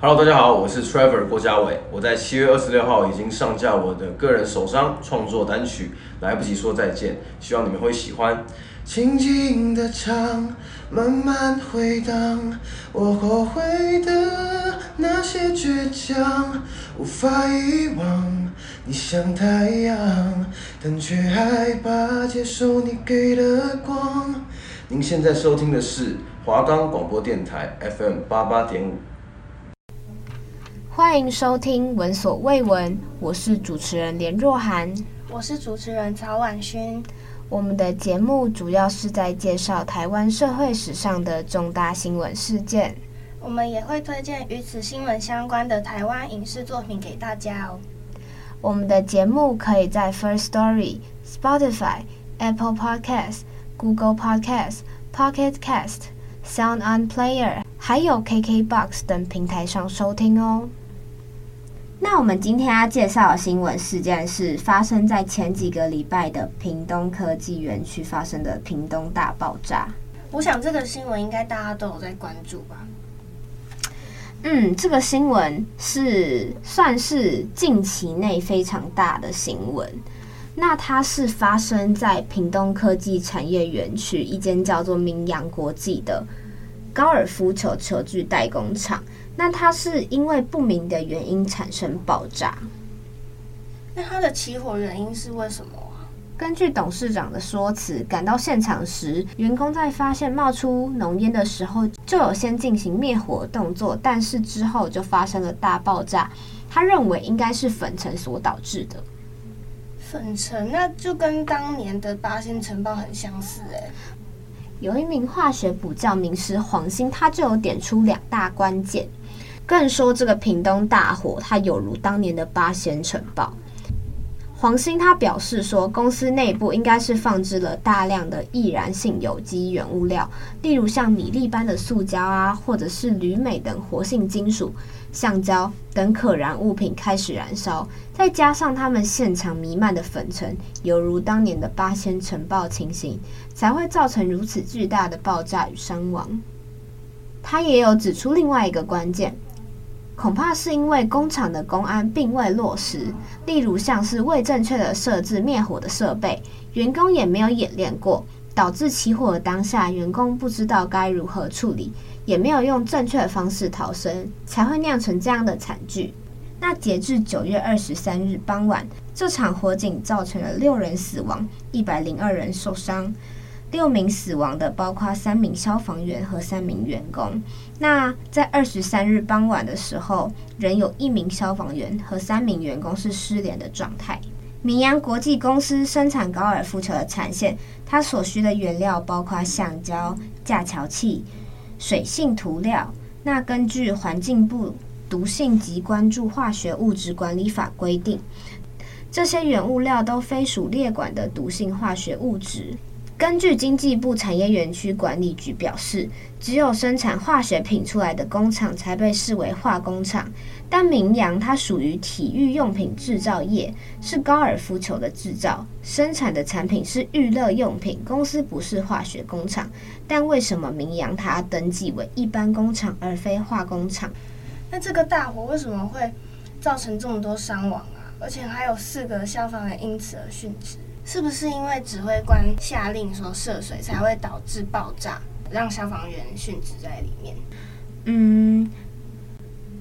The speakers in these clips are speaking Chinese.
Hello，大家好，我是 Trevor 郭家伟。我在七月二十六号已经上架我的个人首张创作单曲《来不及说再见》，希望你们会喜欢。轻轻的唱，慢慢回荡，我后悔的那些倔强，无法遗忘。你像太阳，但却害怕接受你给的光。您现在收听的是华冈广播电台 FM 八八点五。欢迎收听《闻所未闻》，我是主持人连若涵，我是主持人曹婉勋。我们的节目主要是在介绍台湾社会史上的重大新闻事件，我们也会推荐与此新闻相关的台湾影视作品给大家哦。我们的节目可以在 First Story、Spotify、Apple Podcasts、Google Podcasts、Pocket Cast、Sound On Player，还有 KKBox 等平台上收听哦。那我们今天要介绍的新闻事件是发生在前几个礼拜的屏东科技园区发生的屏东大爆炸。我想这个新闻应该大家都有在关注吧？嗯，这个新闻是算是近期内非常大的新闻。那它是发生在屏东科技产业园区一间叫做明阳国际的高尔夫球球具代工厂。那它是因为不明的原因产生爆炸。那它的起火原因是为什么啊？根据董事长的说辞，赶到现场时，员工在发现冒出浓烟的时候，就有先进行灭火动作，但是之后就发生了大爆炸。他认为应该是粉尘所导致的。粉尘，那就跟当年的八仙城堡很相似诶。有一名化学补教名师黄兴，他就有点出两大关键。更说这个屏东大火，它有如当年的八仙尘爆。黄兴他表示说，公司内部应该是放置了大量的易燃性有机原物料，例如像米粒般的塑胶啊，或者是铝镁等活性金属、橡胶等可燃物品开始燃烧，再加上他们现场弥漫的粉尘，犹如当年的八仙尘爆情形，才会造成如此巨大的爆炸与伤亡。他也有指出另外一个关键。恐怕是因为工厂的公安并未落实，例如像是未正确的设置灭火的设备，员工也没有演练过，导致起火的当下，员工不知道该如何处理，也没有用正确的方式逃生，才会酿成这样的惨剧。那截至九月二十三日傍晚，这场火警造成了六人死亡，一百零二人受伤。六名死亡的包括三名消防员和三名员工。那在二十三日傍晚的时候，仍有一名消防员和三名员工是失联的状态。明扬国际公司生产高尔夫球的产线，它所需的原料包括橡胶、架桥器、水性涂料。那根据环境部毒性及关注化学物质管理法规定，这些原物料都非属列管的毒性化学物质。根据经济部产业园区管理局表示，只有生产化学品出来的工厂才被视为化工厂。但明扬它属于体育用品制造业，是高尔夫球的制造，生产的产品是娱乐用品，公司不是化学工厂。但为什么明扬它登记为一般工厂而非化工厂？那这个大火为什么会造成这么多伤亡啊？而且还有四个消防员因此而殉职。是不是因为指挥官下令说涉水才会导致爆炸，让消防员殉职在里面？嗯，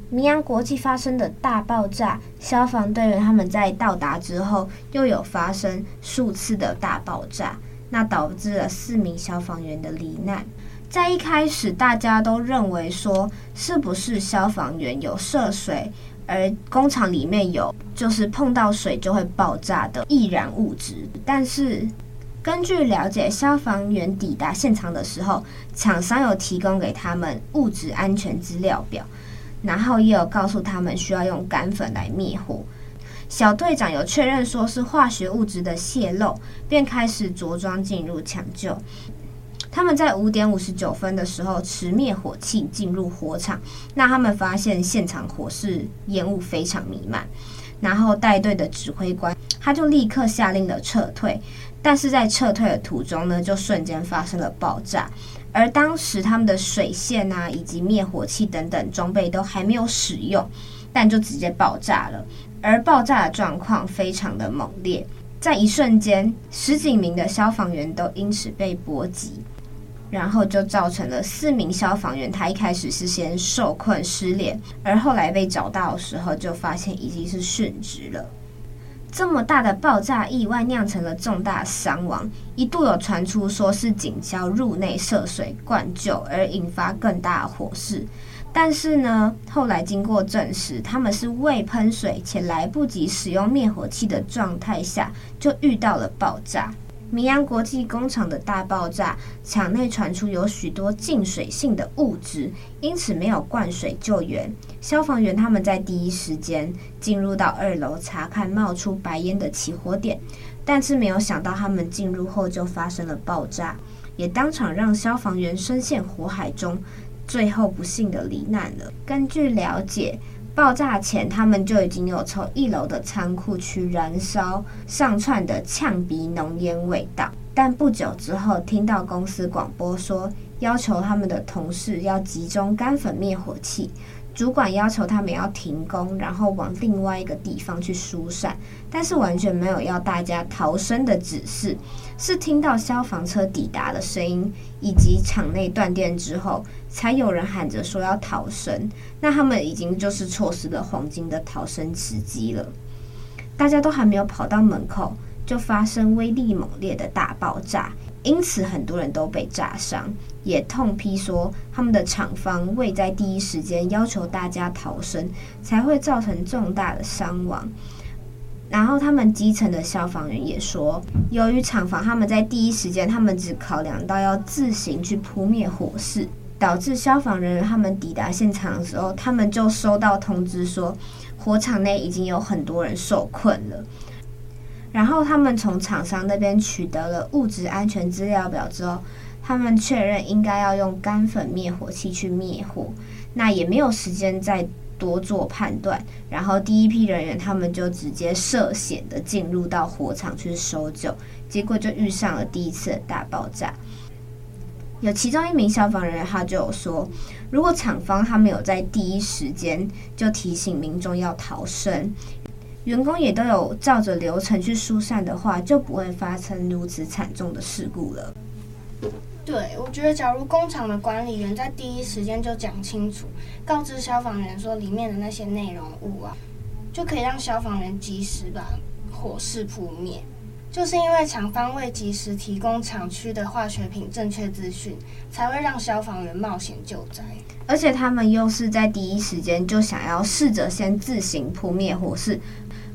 明扬国际发生的大爆炸，消防队员他们在到达之后，又有发生数次的大爆炸，那导致了四名消防员的罹难。在一开始，大家都认为说，是不是消防员有涉水？而工厂里面有就是碰到水就会爆炸的易燃物质，但是根据了解，消防员抵达现场的时候，厂商有提供给他们物质安全资料表，然后也有告诉他们需要用干粉来灭火。小队长有确认说是化学物质的泄漏，便开始着装进入抢救。他们在五点五十九分的时候持灭火器进入火场，那他们发现现场火势烟雾非常弥漫，然后带队的指挥官他就立刻下令了撤退，但是在撤退的途中呢，就瞬间发生了爆炸，而当时他们的水线啊，以及灭火器等等装备都还没有使用，但就直接爆炸了。而爆炸的状况非常的猛烈，在一瞬间，十几名的消防员都因此被波及，然后就造成了四名消防员，他一开始是先受困失联，而后来被找到的时候，就发现已经是殉职了。这么大的爆炸意外酿成了重大伤亡，一度有传出说是警消入内涉水灌救而引发更大火势，但是呢，后来经过证实，他们是未喷水且来不及使用灭火器的状态下就遇到了爆炸。明阳国际工厂的大爆炸，厂内传出有许多净水性的物质，因此没有灌水救援。消防员他们在第一时间进入到二楼查看冒出白烟的起火点，但是没有想到他们进入后就发生了爆炸，也当场让消防员深陷火海中，最后不幸的罹难了。根据了解。爆炸前，他们就已经有从一楼的仓库区燃烧上窜的呛鼻浓烟味道。但不久之后，听到公司广播说，要求他们的同事要集中干粉灭火器。主管要求他们要停工，然后往另外一个地方去疏散，但是完全没有要大家逃生的指示。是听到消防车抵达的声音，以及场内断电之后，才有人喊着说要逃生。那他们已经就是错失了黄金的逃生时机了。大家都还没有跑到门口，就发生威力猛烈的大爆炸。因此，很多人都被炸伤，也痛批说他们的厂方未在第一时间要求大家逃生，才会造成重大的伤亡。然后，他们基层的消防员也说，由于厂房他们在第一时间，他们只考量到要自行去扑灭火势，导致消防人员他们抵达现场的时候，他们就收到通知说，火场内已经有很多人受困了。然后他们从厂商那边取得了物质安全资料表之后，他们确认应该要用干粉灭火器去灭火，那也没有时间再多做判断。然后第一批人员他们就直接涉险的进入到火场去搜救，结果就遇上了第一次大爆炸。有其中一名消防人员他就有说，如果厂方他没有在第一时间就提醒民众要逃生。员工也都有照着流程去疏散的话，就不会发生如此惨重的事故了。对，我觉得，假如工厂的管理员在第一时间就讲清楚，告知消防员说里面的那些内容物啊，就可以让消防员及时把火势扑灭。就是因为厂方未及时提供厂区的化学品正确资讯，才会让消防员冒险救灾。而且他们又是在第一时间就想要试着先自行扑灭火势。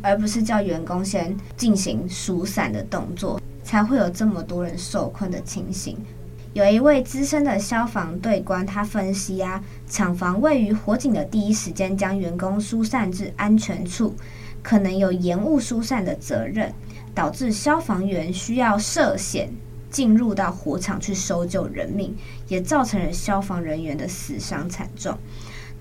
而不是叫员工先进行疏散的动作，才会有这么多人受困的情形。有一位资深的消防队官，他分析啊，厂房位于火警的第一时间将员工疏散至安全处，可能有延误疏散的责任，导致消防员需要涉险进入到火场去搜救人命，也造成了消防人员的死伤惨重。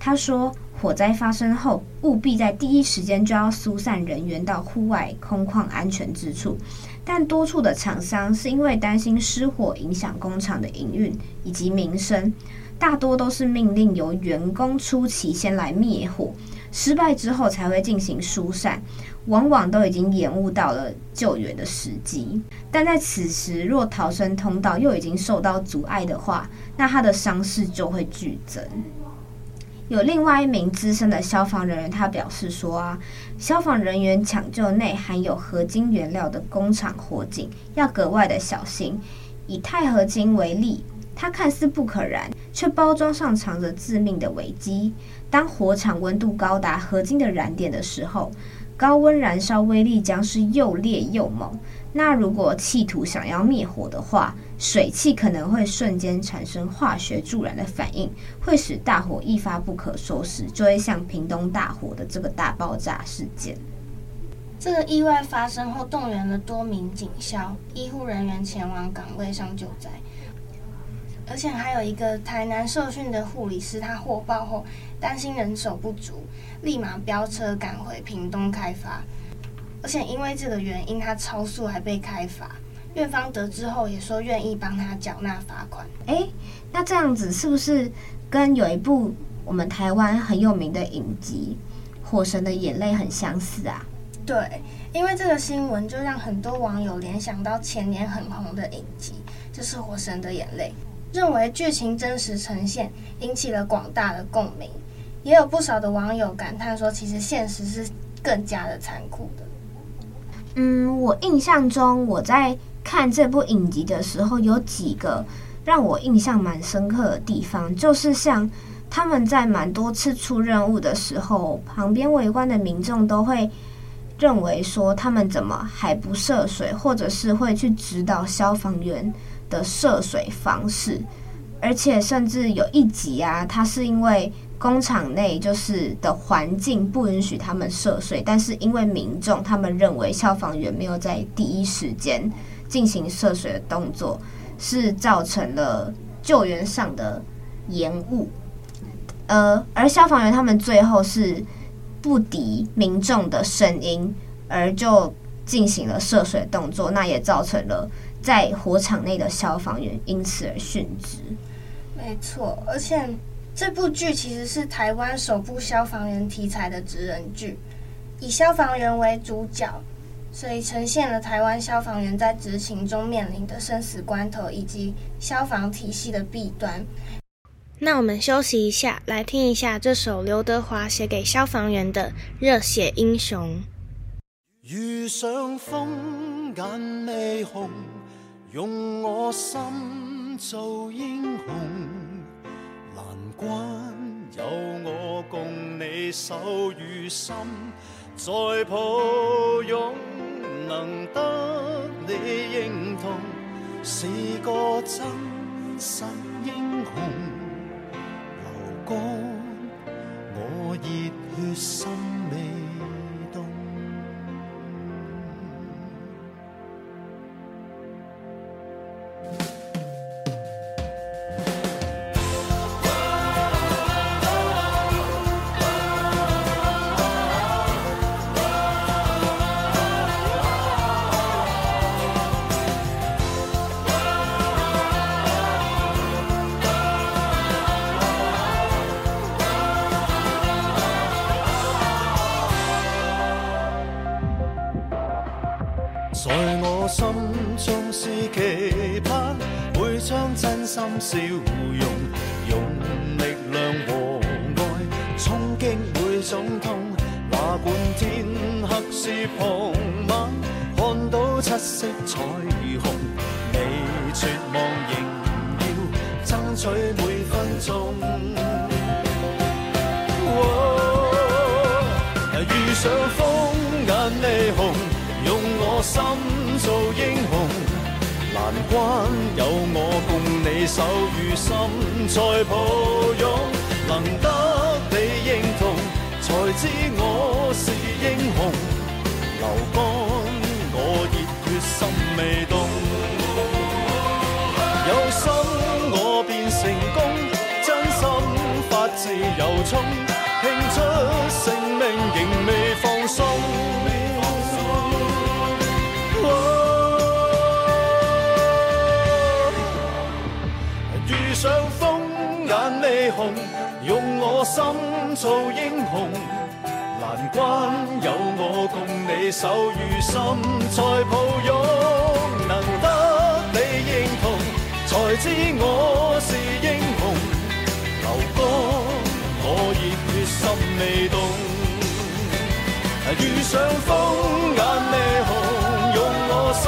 他说，火灾发生后，务必在第一时间就要疏散人员到户外空旷安全之处。但多处的厂商是因为担心失火影响工厂的营运以及民生，大多都是命令由员工出奇先来灭火，失败之后才会进行疏散，往往都已经延误到了救援的时机。但在此时，若逃生通道又已经受到阻碍的话，那他的伤势就会剧增。有另外一名资深的消防人员，他表示说啊，消防人员抢救内含有合金原料的工厂火警要格外的小心。以钛合金为例，它看似不可燃，却包装上藏着致命的危机。当火场温度高达合金的燃点的时候，高温燃烧威力将是又烈又猛。那如果企图想要灭火的话，水汽可能会瞬间产生化学助燃的反应，会使大火一发不可收拾，就会像屏东大火的这个大爆炸事件。这个意外发生后，动员了多名警消、医护人员前往岗位上救灾，而且还有一个台南受训的护理师，他获报后担心人手不足，立马飙车赶回屏东开发。而且因为这个原因，他超速还被开罚。院方得知后也说愿意帮他缴纳罚款。诶，那这样子是不是跟有一部我们台湾很有名的影集《火神的眼泪》很相似啊？对，因为这个新闻就让很多网友联想到前年很红的影集，就是《火神的眼泪》，认为剧情真实呈现，引起了广大的共鸣。也有不少的网友感叹说，其实现实是更加的残酷的。嗯，我印象中我在看这部影集的时候，有几个让我印象蛮深刻的地方，就是像他们在蛮多次出任务的时候，旁边围观的民众都会认为说他们怎么还不涉水，或者是会去指导消防员的涉水方式，而且甚至有一集啊，他是因为。工厂内就是的环境不允许他们涉水，但是因为民众他们认为消防员没有在第一时间进行涉水的动作，是造成了救援上的延误。呃，而消防员他们最后是不敌民众的声音，而就进行了涉水动作，那也造成了在火场内的消防员因此而殉职。没错，而且。这部剧其实是台湾首部消防员题材的职人剧，以消防员为主角，所以呈现了台湾消防员在执勤中面临的生死关头以及消防体系的弊端。那我们休息一下，来听一下这首刘德华写给消防员的《热血英雄》。遇上风眼泪红，用我心做英雄。关有我共你手与心，再抱拥，能得你认同，是个真实英雄。流干我热血心未。每种痛。那管天黑是傍晚，看到七色彩虹，你绝望仍要争取每分钟。遇上风眼泪红，用我心做英雄。难关有我共你手与心在抱拥，能得，知我是英雄。流干我热血心未动，有心我便成功，真心发自由衷，拼出性命仍未放松。想风眼未红用我心做英雄，难关有我共你手与心在抱拥，能得你认同，才知我是英雄。流光我热血心未动，遇上风眼未红，用我心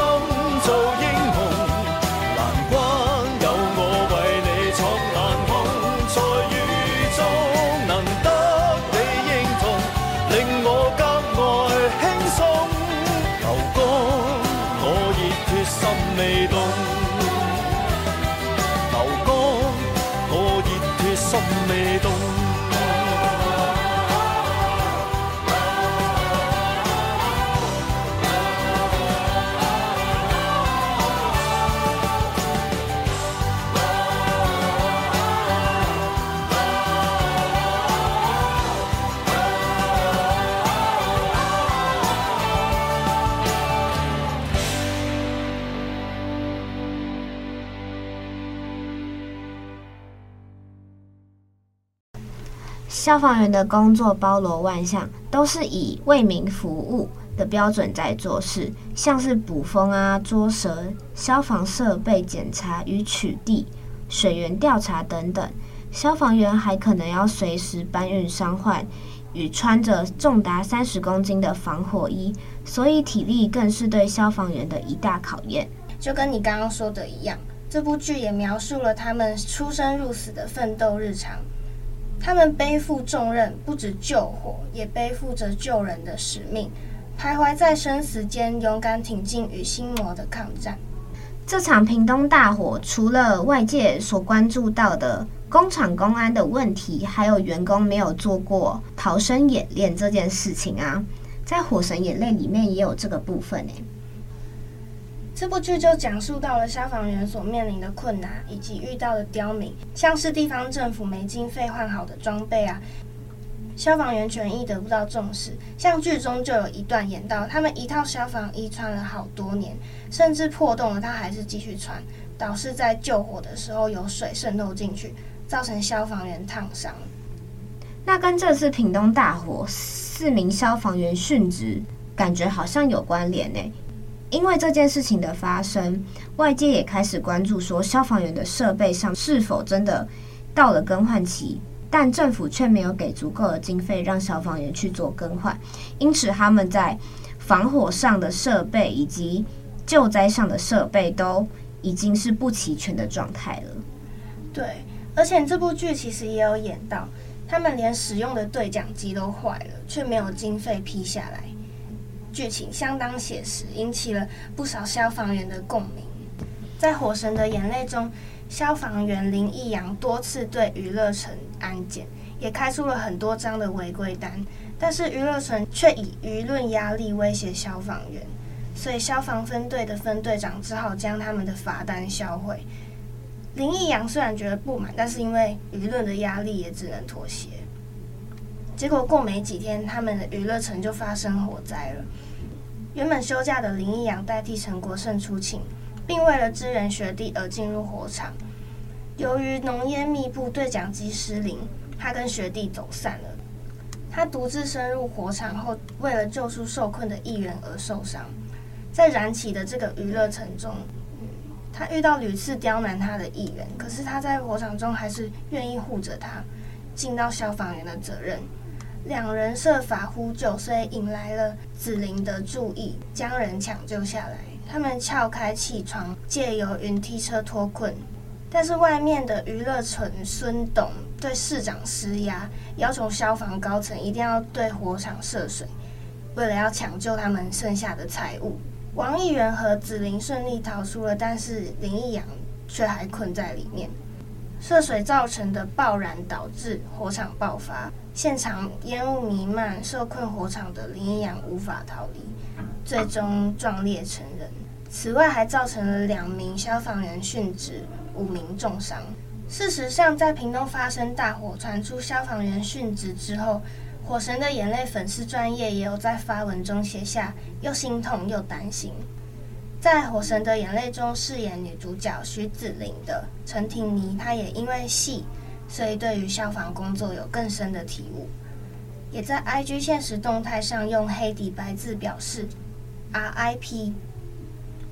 风未动。消防员的工作包罗万象，都是以为民服务的标准在做事，像是捕风啊、捉蛇、消防设备检查与取缔、水源调查等等。消防员还可能要随时搬运伤患与穿着重达三十公斤的防火衣，所以体力更是对消防员的一大考验。就跟你刚刚说的一样，这部剧也描述了他们出生入死的奋斗日常。他们背负重任，不止救火，也背负着救人的使命，徘徊在生死间，勇敢挺进与心魔的抗战。这场屏东大火，除了外界所关注到的工厂公安的问题，还有员工没有做过逃生演练这件事情啊，在《火神眼泪》里面也有这个部分呢。这部剧就讲述到了消防员所面临的困难，以及遇到的刁民，像是地方政府没经费换好的装备啊，消防员权益得不到重视。像剧中就有一段演到，他们一套消防衣穿了好多年，甚至破洞了，他还是继续穿，导致在救火的时候有水渗透进去，造成消防员烫伤。那跟这次屏东大火四名消防员殉职，感觉好像有关联呢。因为这件事情的发生，外界也开始关注说消防员的设备上是否真的到了更换期，但政府却没有给足够的经费让消防员去做更换，因此他们在防火上的设备以及救灾上的设备都已经是不齐全的状态了。对，而且这部剧其实也有演到，他们连使用的对讲机都坏了，却没有经费批下来。剧情相当写实，引起了不少消防员的共鸣。在《火神的眼泪》中，消防员林义阳多次对娱乐城安检，也开出了很多张的违规单，但是娱乐城却以舆论压力威胁消防员，所以消防分队的分队长只好将他们的罚单销毁。林义阳虽然觉得不满，但是因为舆论的压力，也只能妥协。结果过没几天，他们的娱乐城就发生火灾了。原本休假的林义阳代替陈国胜出勤，并为了支援学弟而进入火场。由于浓烟密布，对讲机失灵，他跟学弟走散了。他独自深入火场后，为了救出受困的议员而受伤。在燃起的这个娱乐城中，他遇到屡次刁难他的议员，可是他在火场中还是愿意护着他，尽到消防员的责任。两人设法呼救，所以引来了子玲的注意，将人抢救下来。他们撬开气窗，借由云梯车脱困。但是外面的娱乐城孙董对市长施压，要求消防高层一定要对火场涉水，为了要抢救他们剩下的财物。王议员和子玲顺利逃出了，但是林义阳却还困在里面。涉水造成的爆燃导致火场爆发，现场烟雾弥漫，受困火场的林义阳无法逃离，最终壮烈成人。此外，还造成了两名消防员殉职，五名重伤。事实上，在屏东发生大火，传出消防员殉职之后，火神的眼泪粉丝专业也有在发文中写下又心痛又担心。在《火神的眼泪》中饰演女主角徐子玲的陈婷妮，她也因为戏，所以对于消防工作有更深的体悟。也在 IG 现实动态上用黑底白字表示 “RIP”，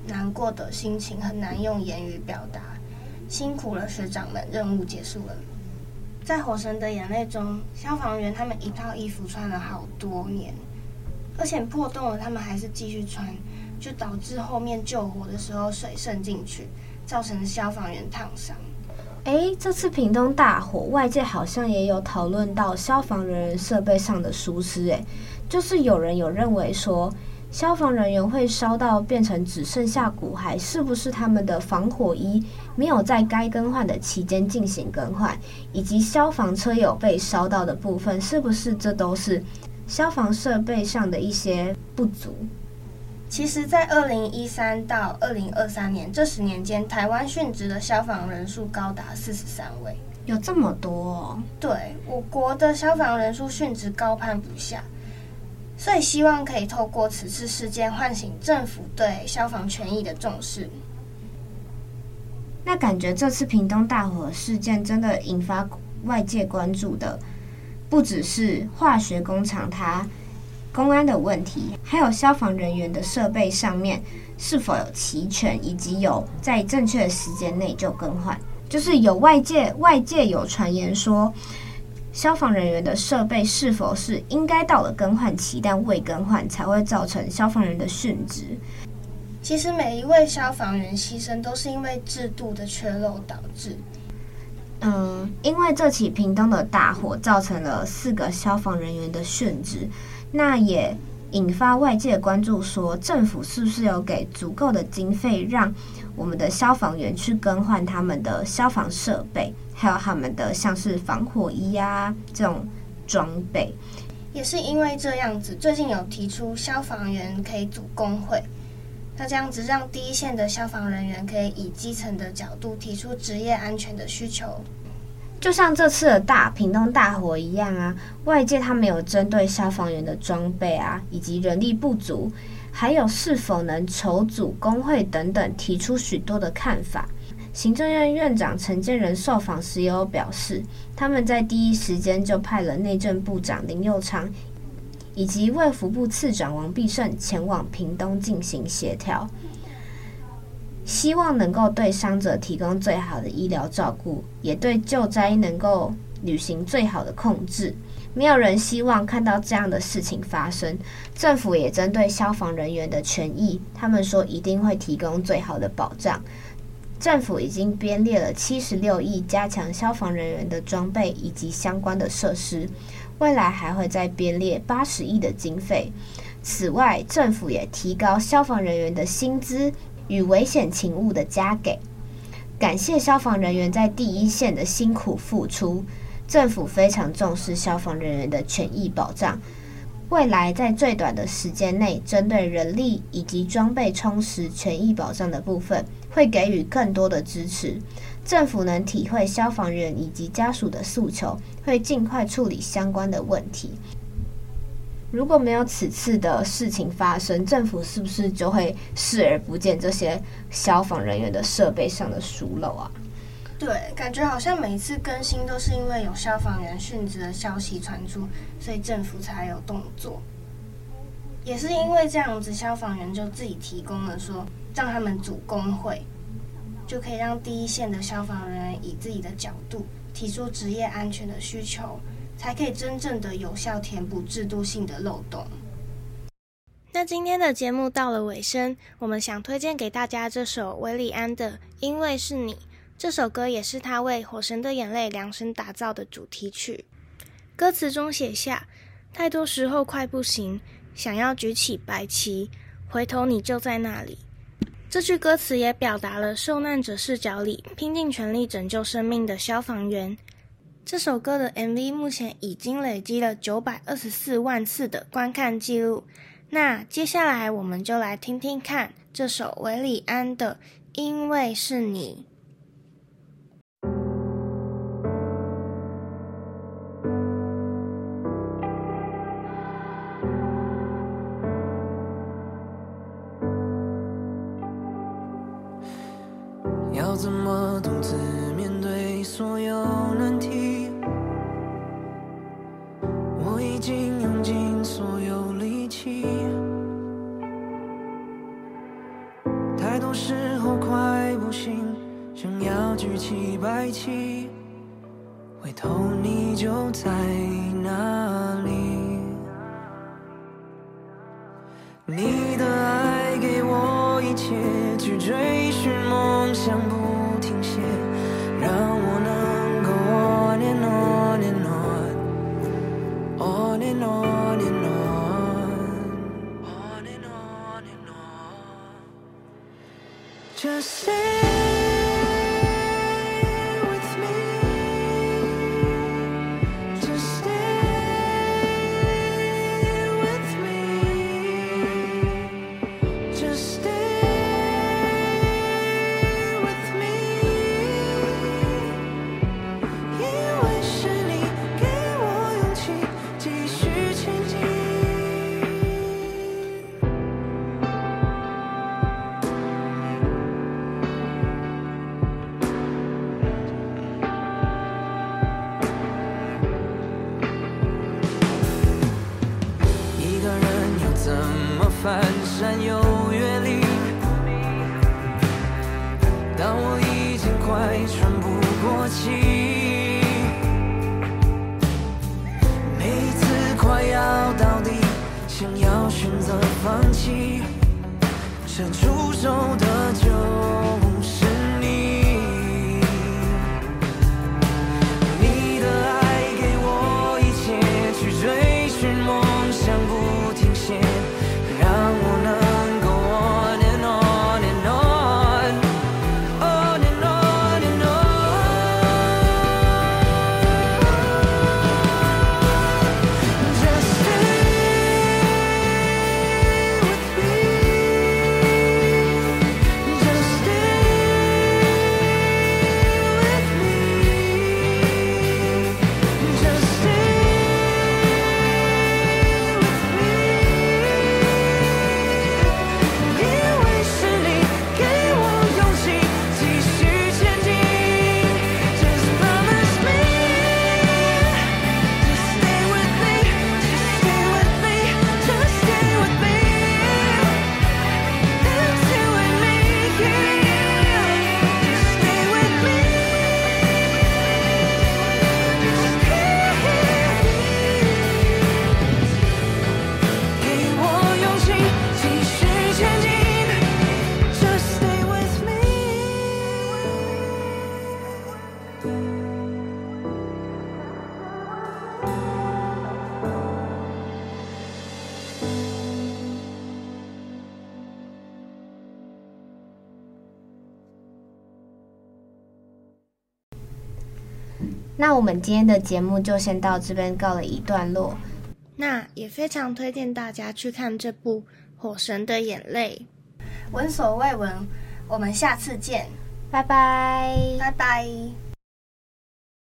难过的心情很难用言语表达。辛苦了学长们，任务结束了。在《火神的眼泪》中，消防员他们一套衣服穿了好多年，而且破洞了，他们还是继续穿。就导致后面救火的时候水渗进去，造成消防员烫伤。诶，这次屏东大火，外界好像也有讨论到消防人员设备上的疏失。诶，就是有人有认为说，消防人员会烧到变成只剩下骨骸，是不是他们的防火衣没有在该更换的期间进行更换，以及消防车有被烧到的部分，是不是这都是消防设备上的一些不足？其实，在二零一三到二零二三年这十年间，台湾殉职的消防人数高达四十三位，有这么多哦？对，我国的消防人数殉职高攀不下，所以希望可以透过此次事件唤醒政府对消防权益的重视。那感觉这次屏东大火事件真的引发外界关注的不只是化学工厂它公安的问题，还有消防人员的设备上面是否有齐全，以及有在正确的时间内就更换。就是有外界外界有传言说，消防人员的设备是否是应该到了更换期但未更换，才会造成消防员的殉职。其实每一位消防员牺牲都是因为制度的缺漏导致。嗯，因为这起屏东的大火造成了四个消防人员的殉职，那也引发外界关注，说政府是不是有给足够的经费，让我们的消防员去更换他们的消防设备，还有他们的像是防火衣啊这种装备。也是因为这样子，最近有提出消防员可以组工会，那这样子让第一线的消防人员可以以基层的角度提出职业安全的需求。就像这次的大屏东大火一样啊，外界他没有针对消防员的装备啊，以及人力不足，还有是否能筹组工会等等，提出许多的看法。行政院院长陈建仁受访时也有表示，他们在第一时间就派了内政部长林右昌以及卫福部次长王必胜前往屏东进行协调。希望能够对伤者提供最好的医疗照顾，也对救灾能够履行最好的控制。没有人希望看到这样的事情发生。政府也针对消防人员的权益，他们说一定会提供最好的保障。政府已经编列了七十六亿，加强消防人员的装备以及相关的设施。未来还会再编列八十亿的经费。此外，政府也提高消防人员的薪资。与危险勤务的加给，感谢消防人员在第一线的辛苦付出。政府非常重视消防人员的权益保障，未来在最短的时间内，针对人力以及装备充实权益保障的部分，会给予更多的支持。政府能体会消防员以及家属的诉求，会尽快处理相关的问题。如果没有此次的事情发生，政府是不是就会视而不见这些消防人员的设备上的疏漏啊？对，感觉好像每次更新都是因为有消防员殉职的消息传出，所以政府才有动作。也是因为这样子，消防员就自己提供了说，让他们组工会，就可以让第一线的消防人员以自己的角度提出职业安全的需求。才可以真正的有效填补制度性的漏洞。那今天的节目到了尾声，我们想推荐给大家这首韦礼安的《因为是你》。这首歌也是他为《火神的眼泪》量身打造的主题曲。歌词中写下：太多时候快不行，想要举起白旗，回头你就在那里。这句歌词也表达了受难者视角里拼尽全力拯救生命的消防员。这首歌的 MV 目前已经累积了九百二十四万次的观看记录。那接下来我们就来听听看这首韦礼安的《因为是你》。有时候快不行，想要举起白旗，回头你就在哪里？你的爱给我一切，去追寻是梦想不停歇。我们今天的节目就先到这边告了一段落。那也非常推荐大家去看这部《火神的眼泪》，闻所未闻。我们下次见，拜拜，拜拜。